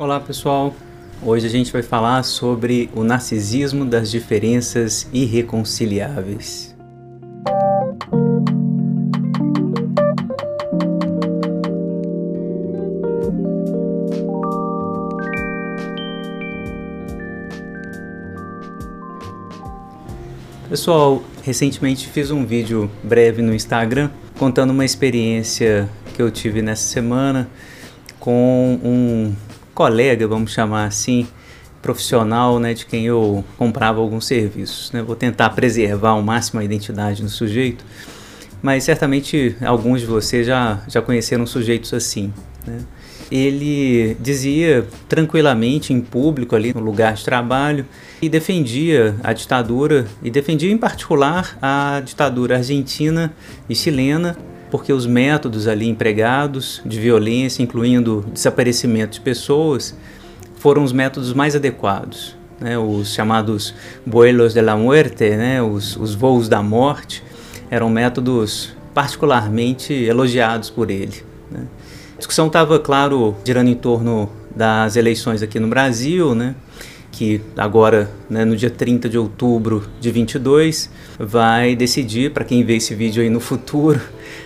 Olá pessoal, hoje a gente vai falar sobre o narcisismo das diferenças irreconciliáveis. Pessoal, recentemente fiz um vídeo breve no Instagram contando uma experiência que eu tive nessa semana com um colega, vamos chamar assim, profissional, né, de quem eu comprava alguns serviços. Né? Vou tentar preservar ao máximo a identidade do sujeito, mas certamente alguns de vocês já, já conheceram sujeitos assim. Né? Ele dizia tranquilamente em público ali no lugar de trabalho e defendia a ditadura e defendia em particular a ditadura argentina e chilena porque os métodos ali empregados de violência, incluindo desaparecimento de pessoas, foram os métodos mais adequados. Né? Os chamados vuelos de la muerte, né? os, os voos da morte, eram métodos particularmente elogiados por ele. Né? A discussão estava, claro, girando em torno das eleições aqui no Brasil, né? que agora, né, no dia 30 de outubro de 22, vai decidir, para quem vê esse vídeo aí no futuro,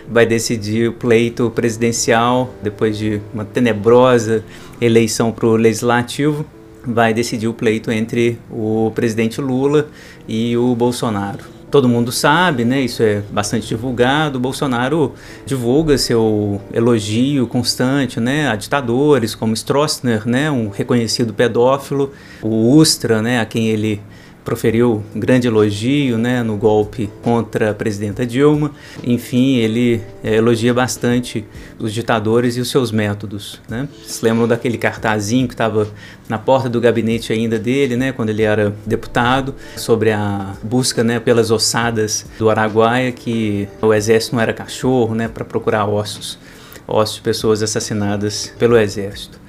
vai decidir o pleito presidencial, depois de uma tenebrosa eleição para o legislativo, vai decidir o pleito entre o presidente Lula e o Bolsonaro todo mundo sabe, né? Isso é bastante divulgado. O Bolsonaro divulga seu elogio constante, né, a ditadores como Stroessner, né, um reconhecido pedófilo, o Ustra, né, a quem ele proferiu grande elogio né, no golpe contra a presidenta Dilma. Enfim, ele é, elogia bastante os ditadores e os seus métodos. Né? Se lembram daquele cartazinho que estava na porta do gabinete ainda dele, né, quando ele era deputado, sobre a busca né, pelas ossadas do Araguaia, que o exército não era cachorro né, para procurar ossos, ossos de pessoas assassinadas pelo exército.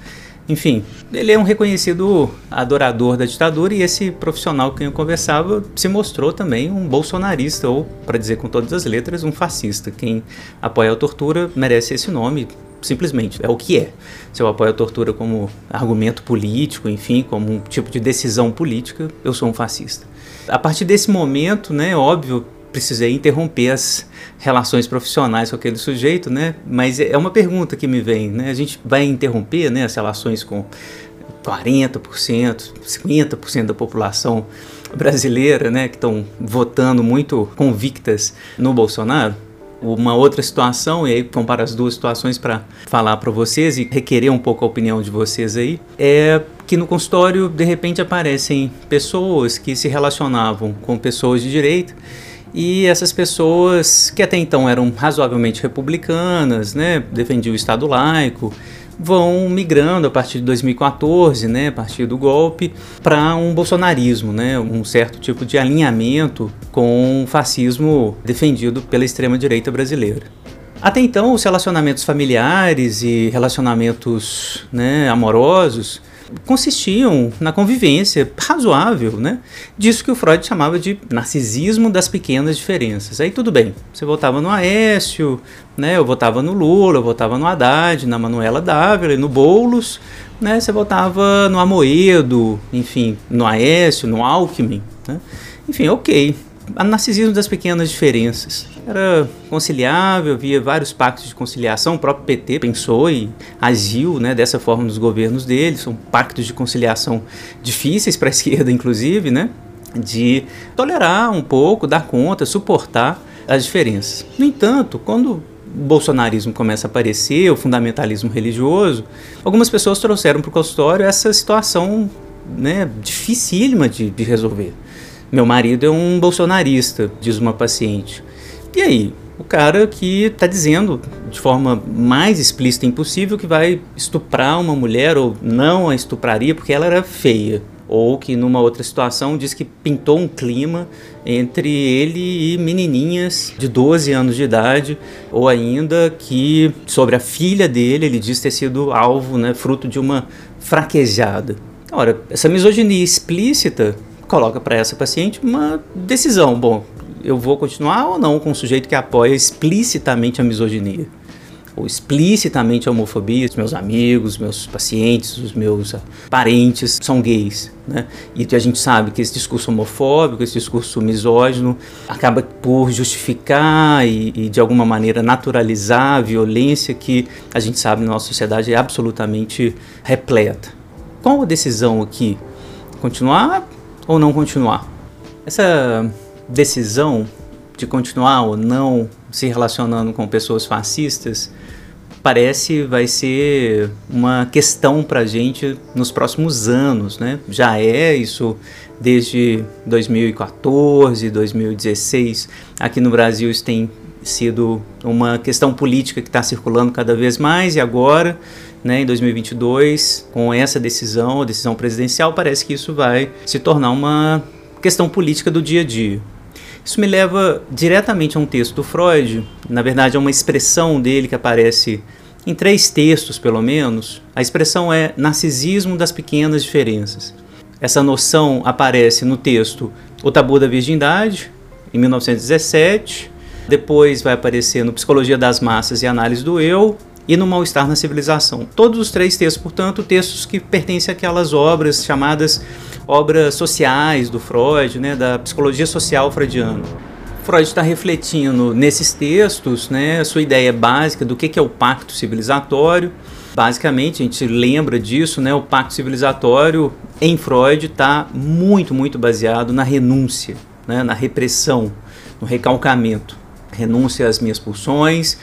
Enfim, ele é um reconhecido adorador da ditadura e esse profissional com quem eu conversava se mostrou também um bolsonarista, ou, para dizer com todas as letras, um fascista. Quem apoia a tortura merece esse nome, simplesmente, é o que é. Se eu apoio a tortura como argumento político, enfim, como um tipo de decisão política, eu sou um fascista. A partir desse momento, né, óbvio, precisei interromper as relações profissionais com aquele sujeito, né? Mas é uma pergunta que me vem, né? A gente vai interromper, né, as relações com 40%, 50% da população brasileira, né, que estão votando muito convictas no Bolsonaro? Uma outra situação, e aí comparo as duas situações para falar para vocês e requerer um pouco a opinião de vocês aí, é que no consultório de repente aparecem pessoas que se relacionavam com pessoas de direita e essas pessoas, que até então eram razoavelmente republicanas, né, defendiam o Estado laico, vão migrando a partir de 2014, né, a partir do golpe, para um bolsonarismo, né, um certo tipo de alinhamento com o fascismo defendido pela extrema-direita brasileira. Até então, os relacionamentos familiares e relacionamentos né, amorosos consistiam na convivência razoável, né? Disso que o Freud chamava de narcisismo das pequenas diferenças. Aí tudo bem, você votava no Aécio, né? Eu votava no Lula, eu votava no Haddad, na Manuela Dávila no Boulos, né? Você votava no Amoedo, enfim, no Aécio, no Alckmin, né? Enfim, ok. A narcisismo das pequenas diferenças era conciliável, havia vários pactos de conciliação, o próprio PT pensou e agiu né, dessa forma nos governos dele, são pactos de conciliação difíceis para a esquerda, inclusive, né, de tolerar um pouco, dar conta, suportar as diferenças. No entanto, quando o bolsonarismo começa a aparecer, o fundamentalismo religioso, algumas pessoas trouxeram para o consultório essa situação né, dificílima de, de resolver. Meu marido é um bolsonarista, diz uma paciente. E aí? O cara que está dizendo de forma mais explícita impossível que vai estuprar uma mulher ou não a estupraria porque ela era feia. Ou que numa outra situação diz que pintou um clima entre ele e menininhas de 12 anos de idade, ou ainda que sobre a filha dele ele diz ter sido alvo, né, fruto de uma fraquejada. Ora, essa misoginia explícita coloca para essa paciente uma decisão. Bom, eu vou continuar ou não com um sujeito que apoia explicitamente a misoginia? ou explicitamente a homofobia, os meus amigos, meus pacientes, os meus parentes são gays, né? E a gente sabe que esse discurso homofóbico, esse discurso misógino, acaba por justificar e, e de alguma maneira naturalizar a violência que a gente sabe na nossa sociedade é absolutamente repleta. Qual a decisão aqui? Continuar ou não continuar? Essa decisão de continuar ou não se relacionando com pessoas fascistas parece vai ser uma questão para a gente nos próximos anos, né? Já é isso desde 2014, 2016. Aqui no Brasil isso tem sido uma questão política que está circulando cada vez mais e agora, né, em 2022, com essa decisão, a decisão presidencial, parece que isso vai se tornar uma questão política do dia a dia. Isso me leva diretamente a um texto do Freud, na verdade, é uma expressão dele que aparece em três textos, pelo menos. A expressão é narcisismo das pequenas diferenças. Essa noção aparece no texto O Tabu da Virgindade, em 1917. Depois vai aparecer no Psicologia das Massas e Análise do Eu, e no Mal-Estar na Civilização. Todos os três textos, portanto, textos que pertencem àquelas obras chamadas obras sociais do Freud, né, da psicologia social freudiana. Freud está refletindo nesses textos né, a sua ideia básica do que é o pacto civilizatório. Basicamente, a gente lembra disso, né, o pacto civilizatório em Freud está muito, muito baseado na renúncia, né, na repressão, no recalcamento. Renúncia às minhas pulsões,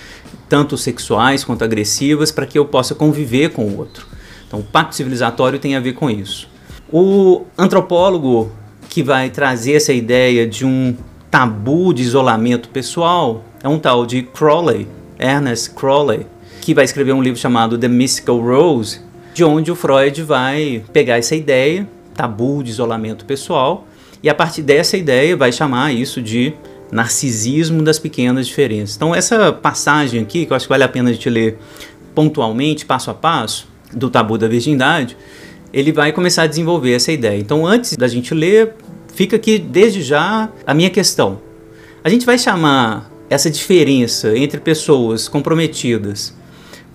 tanto sexuais quanto agressivas, para que eu possa conviver com o outro. Então, o pacto civilizatório tem a ver com isso. O antropólogo que vai trazer essa ideia de um tabu de isolamento pessoal é um tal de Crowley, Ernest Crowley, que vai escrever um livro chamado The Mystical Rose, de onde o Freud vai pegar essa ideia, tabu de isolamento pessoal, e a partir dessa ideia vai chamar isso de narcisismo das pequenas diferenças. Então essa passagem aqui, que eu acho que vale a pena a gente ler pontualmente, passo a passo, do tabu da virgindade, ele vai começar a desenvolver essa ideia. Então, antes da gente ler, fica aqui desde já a minha questão. A gente vai chamar essa diferença entre pessoas comprometidas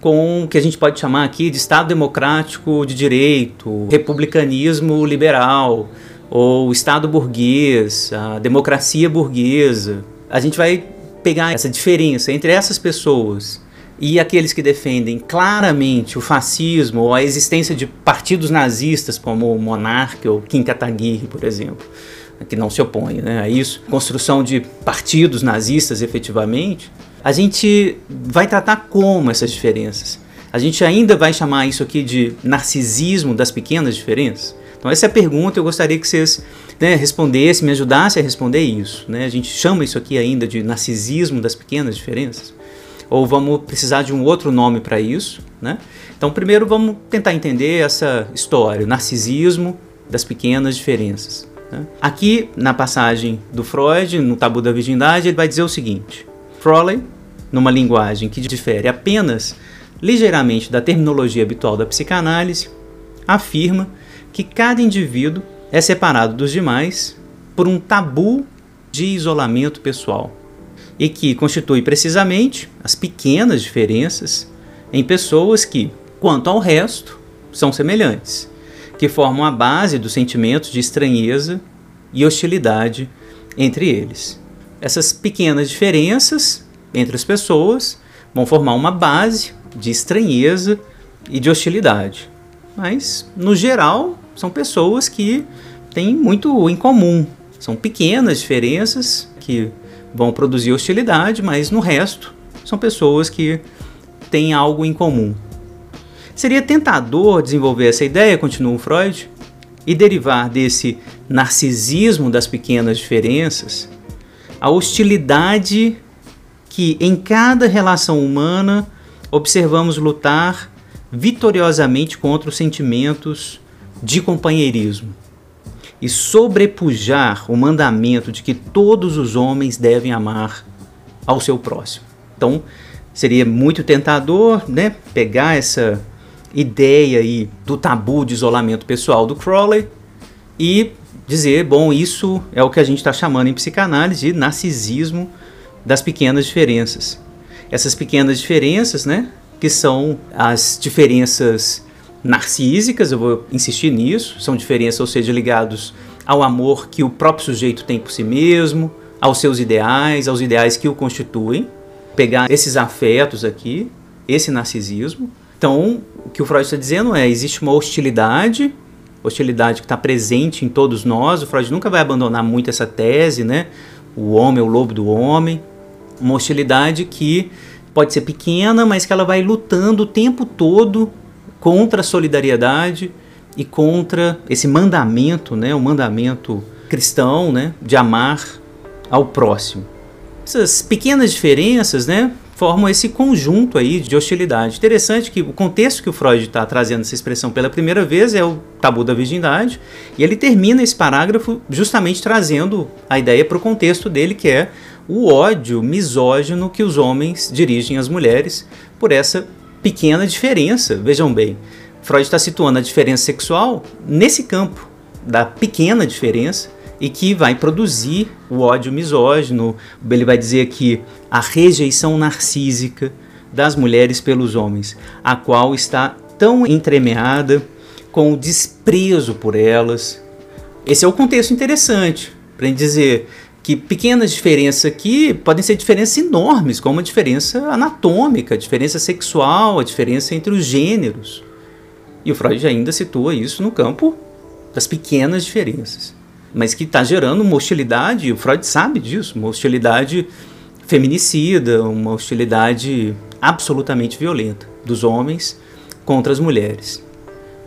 com o que a gente pode chamar aqui de Estado democrático de direito, republicanismo liberal, ou Estado burguês, a democracia burguesa. A gente vai pegar essa diferença entre essas pessoas e aqueles que defendem claramente o fascismo ou a existência de partidos nazistas como o Monarca ou Kim Kataguiri, por exemplo, que não se opõe né, a isso, construção de partidos nazistas efetivamente, a gente vai tratar como essas diferenças. A gente ainda vai chamar isso aqui de narcisismo das pequenas diferenças? Então essa é a pergunta, eu gostaria que vocês né, respondessem, me ajudassem a responder isso. Né? A gente chama isso aqui ainda de narcisismo das pequenas diferenças? ou vamos precisar de um outro nome para isso, né? Então, primeiro vamos tentar entender essa história, o narcisismo das pequenas diferenças. Né? Aqui na passagem do Freud, no Tabu da Virgindade, ele vai dizer o seguinte: Crowley, numa linguagem que difere apenas ligeiramente da terminologia habitual da psicanálise, afirma que cada indivíduo é separado dos demais por um tabu de isolamento pessoal e que constitui precisamente as pequenas diferenças em pessoas que, quanto ao resto, são semelhantes, que formam a base dos sentimentos de estranheza e hostilidade entre eles. Essas pequenas diferenças entre as pessoas vão formar uma base de estranheza e de hostilidade. Mas, no geral, são pessoas que têm muito em comum. São pequenas diferenças que vão produzir hostilidade, mas no resto são pessoas que têm algo em comum. Seria tentador desenvolver essa ideia, continua Freud, e derivar desse narcisismo das pequenas diferenças a hostilidade que em cada relação humana observamos lutar vitoriosamente contra os sentimentos de companheirismo e sobrepujar o mandamento de que todos os homens devem amar ao seu próximo. Então, seria muito tentador, né, pegar essa ideia aí do tabu de isolamento pessoal do Crowley e dizer, bom, isso é o que a gente está chamando em psicanálise de narcisismo das pequenas diferenças. essas pequenas diferenças, né? Que são as diferenças narcísicas, eu vou insistir nisso, são diferenças, ou seja, ligados ao amor que o próprio sujeito tem por si mesmo, aos seus ideais, aos ideais que o constituem. Pegar esses afetos aqui, esse narcisismo. Então, o que o Freud está dizendo é: existe uma hostilidade, hostilidade que está presente em todos nós. O Freud nunca vai abandonar muito essa tese, né? O homem é o lobo do homem. Uma hostilidade que pode ser pequena, mas que ela vai lutando o tempo todo contra a solidariedade e contra esse mandamento, né, o mandamento cristão, né, de amar ao próximo. Essas pequenas diferenças, né, formam esse conjunto aí de hostilidade. Interessante que o contexto que o Freud está trazendo essa expressão pela primeira vez é o tabu da virgindade, e ele termina esse parágrafo justamente trazendo a ideia para o contexto dele, que é o ódio misógino que os homens dirigem às mulheres por essa pequena diferença. Vejam bem, Freud está situando a diferença sexual nesse campo da pequena diferença e que vai produzir o ódio misógino. Ele vai dizer que a rejeição narcísica das mulheres pelos homens, a qual está tão entremeada com o desprezo por elas. Esse é o contexto interessante para dizer que pequenas diferenças aqui podem ser diferenças enormes, como a diferença anatômica, a diferença sexual, a diferença entre os gêneros. E o Freud ainda situa isso no campo das pequenas diferenças, mas que está gerando uma hostilidade, o Freud sabe disso, uma hostilidade feminicida, uma hostilidade absolutamente violenta dos homens contra as mulheres.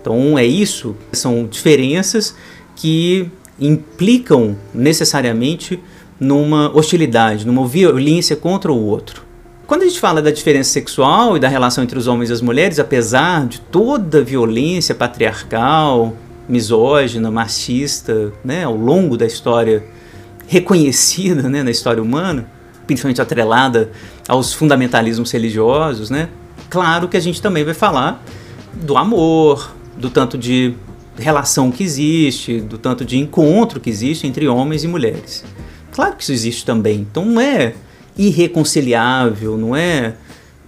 Então é isso, são diferenças que implicam necessariamente numa hostilidade, numa violência contra o outro. Quando a gente fala da diferença sexual e da relação entre os homens e as mulheres, apesar de toda a violência patriarcal, misógina, machista, né, ao longo da história reconhecida né, na história humana, principalmente atrelada aos fundamentalismos religiosos, né, claro que a gente também vai falar do amor, do tanto de relação que existe, do tanto de encontro que existe entre homens e mulheres. Claro que isso existe também. Então não é irreconciliável, não é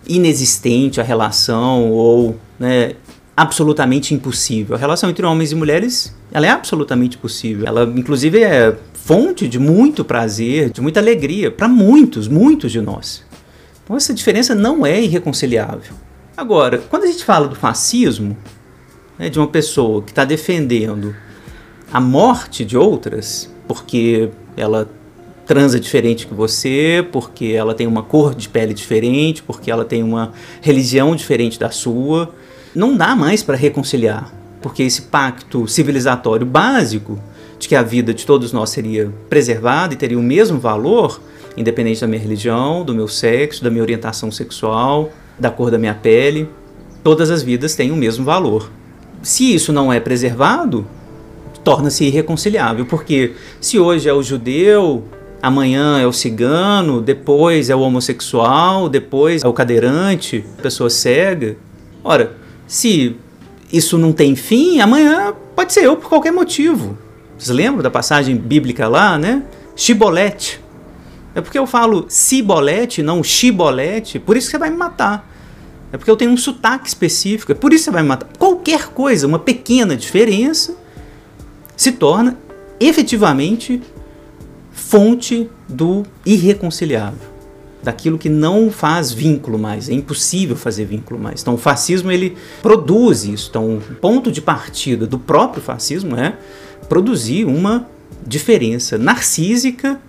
inexistente a relação ou né, absolutamente impossível. A relação entre homens e mulheres ela é absolutamente possível. Ela, inclusive, é fonte de muito prazer, de muita alegria para muitos, muitos de nós. Então essa diferença não é irreconciliável. Agora, quando a gente fala do fascismo, né, de uma pessoa que está defendendo a morte de outras, porque ela transa diferente que você, porque ela tem uma cor de pele diferente, porque ela tem uma religião diferente da sua, não dá mais para reconciliar, porque esse pacto civilizatório básico de que a vida de todos nós seria preservada e teria o mesmo valor, independente da minha religião, do meu sexo, da minha orientação sexual, da cor da minha pele, todas as vidas têm o mesmo valor se isso não é preservado, torna-se irreconciliável, porque se hoje é o judeu, amanhã é o cigano, depois é o homossexual, depois é o cadeirante, pessoa cega. Ora, se isso não tem fim, amanhã pode ser eu por qualquer motivo. Vocês lembram da passagem bíblica lá, né? Chibolete. É porque eu falo cibolete, não chibolete, por isso que você vai me matar. É porque eu tenho um sotaque específico. É por isso que você vai me matar. Qualquer coisa, uma pequena diferença, se torna efetivamente fonte do irreconciliável, daquilo que não faz vínculo mais, é impossível fazer vínculo mais. Então o fascismo ele produz isso. Então o ponto de partida do próprio fascismo é produzir uma diferença narcísica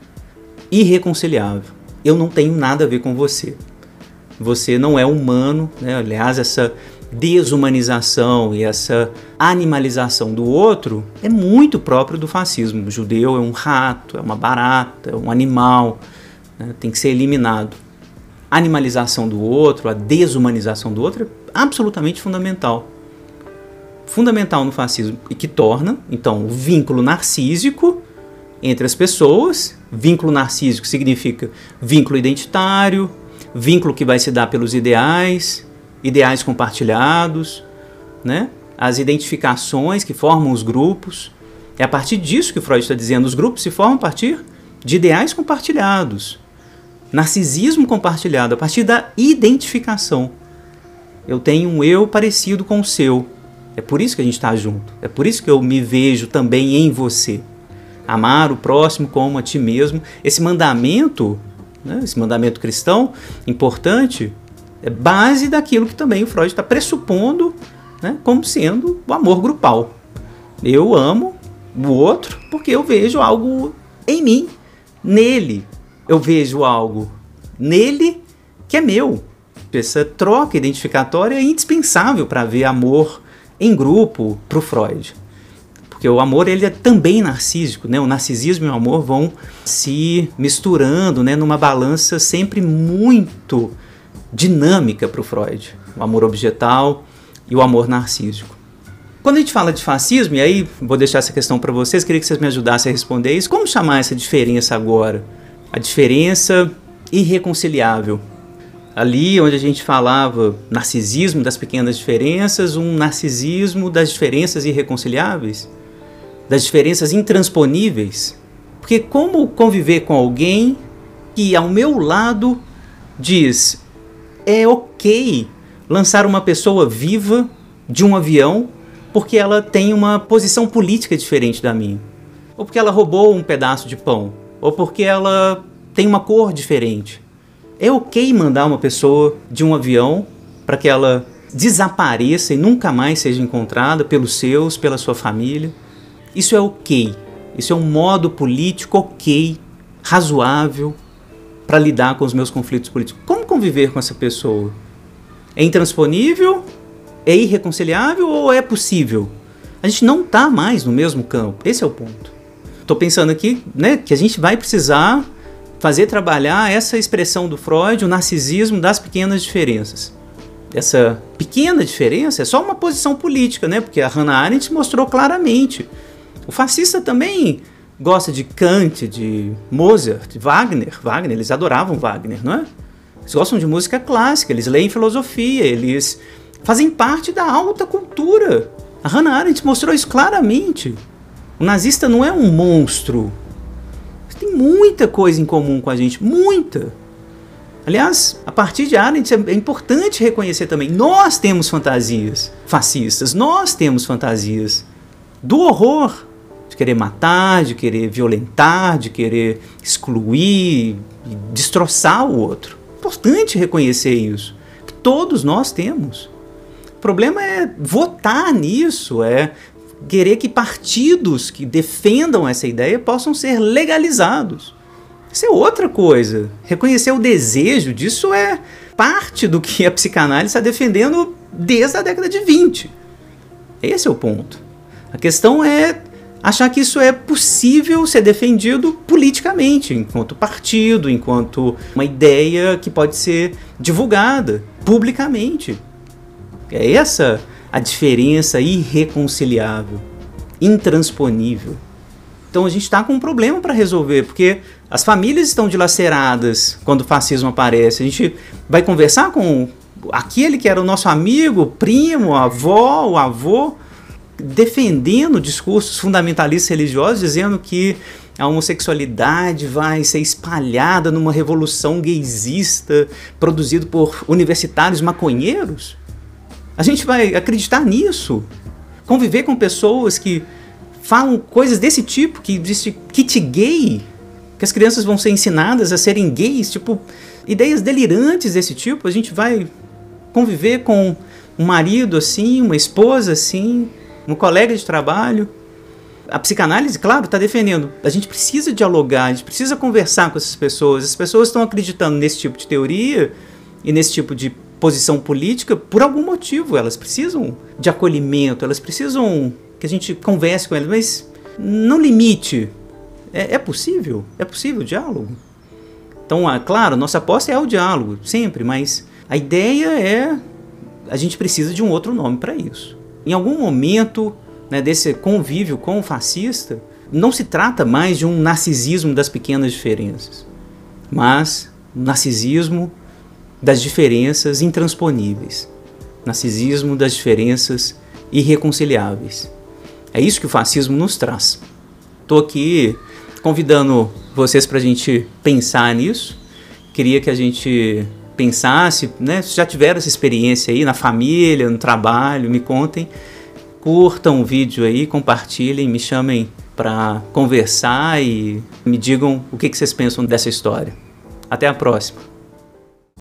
irreconciliável. Eu não tenho nada a ver com você você não é humano, né? aliás, essa desumanização e essa animalização do outro é muito próprio do fascismo. O judeu é um rato, é uma barata, é um animal, né? tem que ser eliminado. A animalização do outro, a desumanização do outro é absolutamente fundamental. Fundamental no fascismo e que torna, então, o vínculo narcísico entre as pessoas. Vínculo narcísico significa vínculo identitário, vínculo que vai se dar pelos ideais, ideais compartilhados, né? as identificações que formam os grupos. É a partir disso que Freud está dizendo, os grupos se formam a partir de ideais compartilhados. narcisismo compartilhado, a partir da identificação. Eu tenho um eu parecido com o seu. É por isso que a gente está junto. É por isso que eu me vejo também em você. Amar o próximo como a ti mesmo. Esse mandamento, né, esse mandamento cristão importante, é base daquilo que também o Freud está pressupondo né, como sendo o amor grupal. Eu amo o outro porque eu vejo algo em mim, nele. Eu vejo algo nele que é meu. Essa troca identificatória é indispensável para ver amor em grupo para o Freud. Porque o amor ele é também narcísico, né? O narcisismo e o amor vão se misturando, né, numa balança sempre muito dinâmica para o Freud. O amor objetal e o amor narcísico. Quando a gente fala de fascismo, e aí vou deixar essa questão para vocês, queria que vocês me ajudassem a responder isso. Como chamar essa diferença agora? A diferença irreconciliável. Ali onde a gente falava narcisismo das pequenas diferenças, um narcisismo das diferenças irreconciliáveis, das diferenças intransponíveis. Porque como conviver com alguém que ao meu lado diz é ok lançar uma pessoa viva de um avião porque ela tem uma posição política diferente da minha, ou porque ela roubou um pedaço de pão, ou porque ela tem uma cor diferente. É ok mandar uma pessoa de um avião para que ela desapareça e nunca mais seja encontrada pelos seus, pela sua família. Isso é ok. Isso é um modo político ok, razoável para lidar com os meus conflitos políticos. Como conviver com essa pessoa? É intransponível? É irreconciliável ou é possível? A gente não está mais no mesmo campo. Esse é o ponto. Estou pensando aqui né, que a gente vai precisar fazer trabalhar essa expressão do Freud, o narcisismo das pequenas diferenças. Essa pequena diferença é só uma posição política, né? Porque a Hannah Arendt mostrou claramente. O fascista também gosta de Kant, de Mozart, de Wagner. Wagner, eles adoravam Wagner, não é? Eles gostam de música clássica, eles leem filosofia, eles fazem parte da alta cultura. A Hannah Arendt mostrou isso claramente. O nazista não é um monstro. Tem muita coisa em comum com a gente, muita. Aliás, a partir de Arendt é importante reconhecer também, nós temos fantasias fascistas, nós temos fantasias do horror, de querer matar, de querer violentar, de querer excluir, destroçar o outro importante reconhecer isso. Que todos nós temos. O problema é votar nisso, é querer que partidos que defendam essa ideia possam ser legalizados. Isso é outra coisa. Reconhecer o desejo disso é parte do que a psicanálise está defendendo desde a década de 20. Esse é o ponto. A questão é achar que isso é possível ser defendido politicamente, enquanto partido, enquanto uma ideia que pode ser divulgada publicamente. É essa a diferença irreconciliável, intransponível. Então a gente está com um problema para resolver, porque as famílias estão dilaceradas quando o fascismo aparece. A gente vai conversar com aquele que era o nosso amigo, primo, avó, o avô, defendendo discursos fundamentalistas religiosos, dizendo que a homossexualidade vai ser espalhada numa revolução gaysista produzido por universitários maconheiros? A gente vai acreditar nisso? Conviver com pessoas que falam coisas desse tipo, que existe kit gay, que as crianças vão ser ensinadas a serem gays, tipo, ideias delirantes desse tipo, a gente vai conviver com um marido assim, uma esposa assim, um colega de trabalho. A psicanálise, claro, está defendendo. A gente precisa dialogar, a gente precisa conversar com essas pessoas. As pessoas estão acreditando nesse tipo de teoria e nesse tipo de posição política por algum motivo. Elas precisam de acolhimento, elas precisam que a gente converse com elas, mas não limite. É, é possível? É possível o diálogo? Então, ah, claro, nossa aposta é o diálogo, sempre, mas a ideia é a gente precisa de um outro nome para isso em algum momento né, desse convívio com o fascista, não se trata mais de um narcisismo das pequenas diferenças, mas um narcisismo das diferenças intransponíveis, narcisismo das diferenças irreconciliáveis. É isso que o fascismo nos traz. Estou aqui convidando vocês para a gente pensar nisso queria que a gente pensasse, né? Se já tiveram essa experiência aí na família, no trabalho, me contem. Curtam o vídeo aí, compartilhem, me chamem para conversar e me digam o que, que vocês pensam dessa história. Até a próxima!